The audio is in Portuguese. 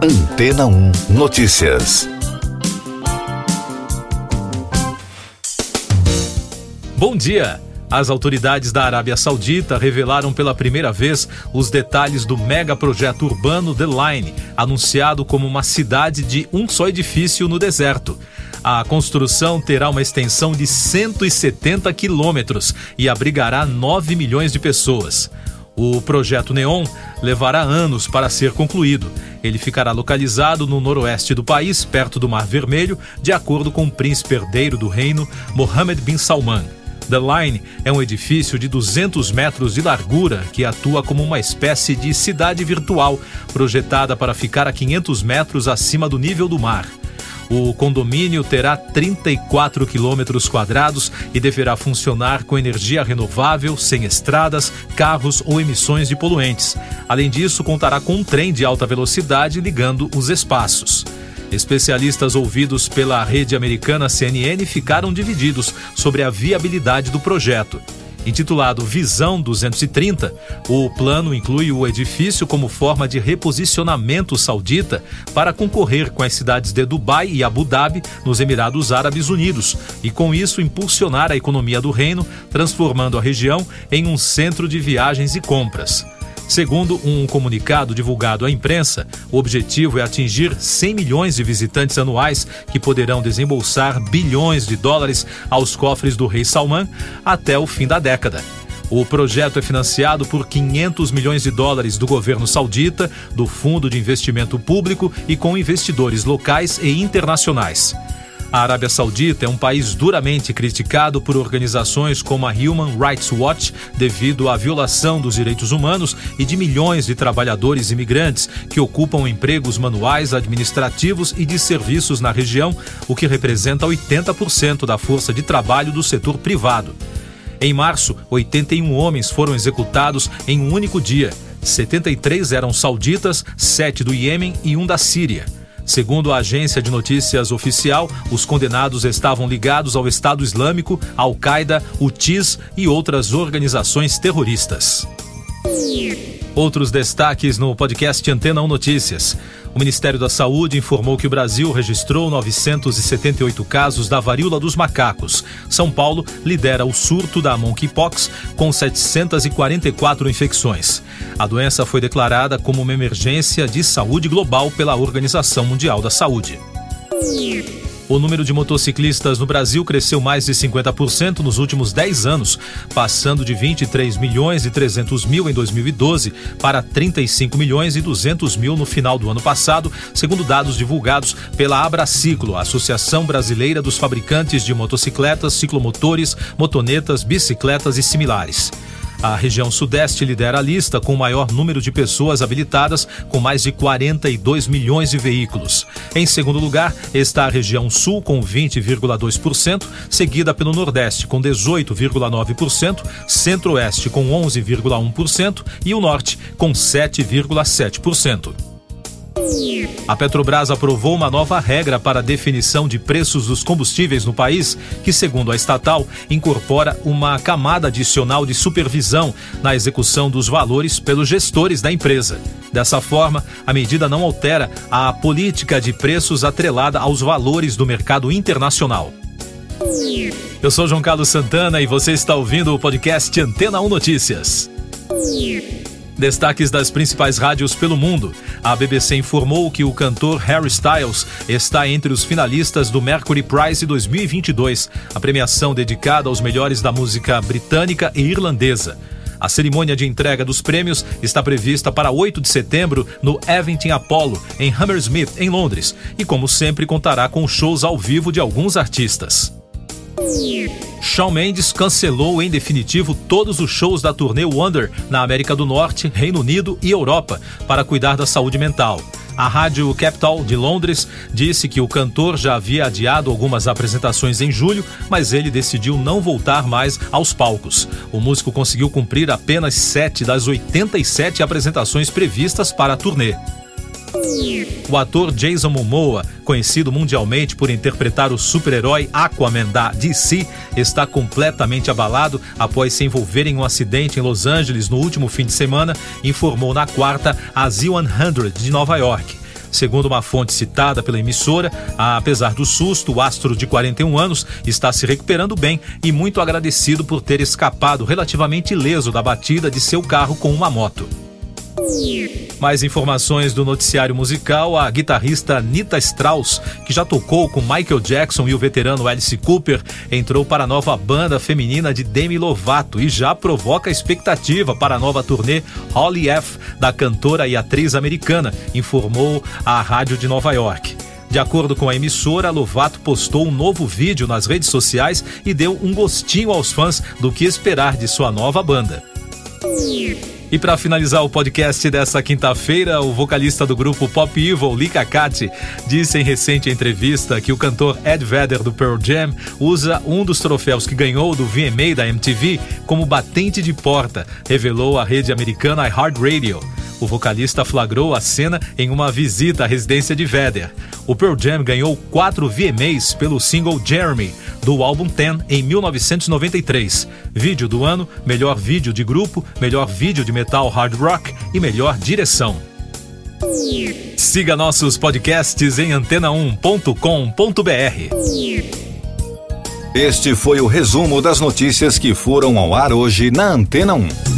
Antena 1 Notícias. Bom dia! As autoridades da Arábia Saudita revelaram pela primeira vez os detalhes do mega projeto urbano The Line, anunciado como uma cidade de um só edifício no deserto. A construção terá uma extensão de 170 quilômetros e abrigará 9 milhões de pessoas. O projeto Neon levará anos para ser concluído. Ele ficará localizado no noroeste do país, perto do Mar Vermelho, de acordo com o príncipe herdeiro do reino, Mohammed bin Salman. The Line é um edifício de 200 metros de largura que atua como uma espécie de cidade virtual, projetada para ficar a 500 metros acima do nível do mar. O condomínio terá 34 quilômetros quadrados e deverá funcionar com energia renovável, sem estradas, carros ou emissões de poluentes. Além disso, contará com um trem de alta velocidade ligando os espaços. Especialistas ouvidos pela rede americana CNN ficaram divididos sobre a viabilidade do projeto. Intitulado Visão 230, o plano inclui o edifício como forma de reposicionamento saudita para concorrer com as cidades de Dubai e Abu Dhabi, nos Emirados Árabes Unidos, e com isso impulsionar a economia do reino, transformando a região em um centro de viagens e compras. Segundo um comunicado divulgado à imprensa, o objetivo é atingir 100 milhões de visitantes anuais que poderão desembolsar bilhões de dólares aos cofres do rei Salman até o fim da década. O projeto é financiado por 500 milhões de dólares do governo saudita, do Fundo de Investimento Público e com investidores locais e internacionais. A Arábia Saudita é um país duramente criticado por organizações como a Human Rights Watch devido à violação dos direitos humanos e de milhões de trabalhadores imigrantes que ocupam empregos manuais, administrativos e de serviços na região, o que representa 80% da força de trabalho do setor privado. Em março, 81 homens foram executados em um único dia. 73 eram sauditas, 7 do Iêmen e um da Síria. Segundo a agência de notícias oficial, os condenados estavam ligados ao Estado Islâmico, Al-Qaeda, o TIS e outras organizações terroristas. Outros destaques no podcast Antena 1 Notícias. O Ministério da Saúde informou que o Brasil registrou 978 casos da varíola dos macacos. São Paulo lidera o surto da monkeypox com 744 infecções. A doença foi declarada como uma emergência de saúde global pela Organização Mundial da Saúde. O número de motociclistas no Brasil cresceu mais de 50% nos últimos 10 anos, passando de 23 milhões e 300 mil em 2012 para 35 milhões e 200 mil no final do ano passado, segundo dados divulgados pela Abraciclo, Associação Brasileira dos Fabricantes de Motocicletas, Ciclomotores, Motonetas, Bicicletas e similares. A região Sudeste lidera a lista com o maior número de pessoas habilitadas, com mais de 42 milhões de veículos. Em segundo lugar está a região Sul, com 20,2%, seguida pelo Nordeste, com 18,9%, Centro-Oeste, com 11,1% e o Norte, com 7,7%. A Petrobras aprovou uma nova regra para a definição de preços dos combustíveis no país, que, segundo a estatal, incorpora uma camada adicional de supervisão na execução dos valores pelos gestores da empresa. Dessa forma, a medida não altera a política de preços atrelada aos valores do mercado internacional. Eu sou João Carlos Santana e você está ouvindo o podcast Antena 1 Notícias. Destaques das principais rádios pelo mundo. A BBC informou que o cantor Harry Styles está entre os finalistas do Mercury Prize 2022, a premiação dedicada aos melhores da música britânica e irlandesa. A cerimônia de entrega dos prêmios está prevista para 8 de setembro no Eventing Apollo, em Hammersmith, em Londres, e como sempre contará com shows ao vivo de alguns artistas. Shawn Mendes cancelou em definitivo todos os shows da turnê Wonder na América do Norte, Reino Unido e Europa para cuidar da saúde mental. A rádio Capital de Londres disse que o cantor já havia adiado algumas apresentações em julho, mas ele decidiu não voltar mais aos palcos. O músico conseguiu cumprir apenas sete das 87 apresentações previstas para a turnê. O ator Jason Momoa, conhecido mundialmente por interpretar o super-herói Aquaman da DC, está completamente abalado após se envolver em um acidente em Los Angeles no último fim de semana, informou na quarta a Z100 de Nova York. Segundo uma fonte citada pela emissora, apesar do susto, o astro de 41 anos está se recuperando bem e muito agradecido por ter escapado relativamente ileso da batida de seu carro com uma moto. Mais informações do noticiário musical: a guitarrista Nita Strauss, que já tocou com Michael Jackson e o veterano Alice Cooper, entrou para a nova banda feminina de Demi Lovato e já provoca expectativa para a nova turnê Holly F da cantora e atriz americana, informou a rádio de Nova York. De acordo com a emissora, Lovato postou um novo vídeo nas redes sociais e deu um gostinho aos fãs do que esperar de sua nova banda. E para finalizar o podcast dessa quinta-feira, o vocalista do grupo Pop Evil, Kakati, disse em recente entrevista que o cantor Ed Vedder do Pearl Jam usa um dos troféus que ganhou do VMA da MTV como batente de porta, revelou a rede americana iHeartRadio. O vocalista flagrou a cena em uma visita à residência de Vedder. O Pearl Jam ganhou quatro VMAs pelo single Jeremy, do álbum Ten, em 1993. Vídeo do ano, melhor vídeo de grupo, melhor vídeo de metal hard rock e melhor direção. Siga nossos podcasts em antena1.com.br. Este foi o resumo das notícias que foram ao ar hoje na Antena 1.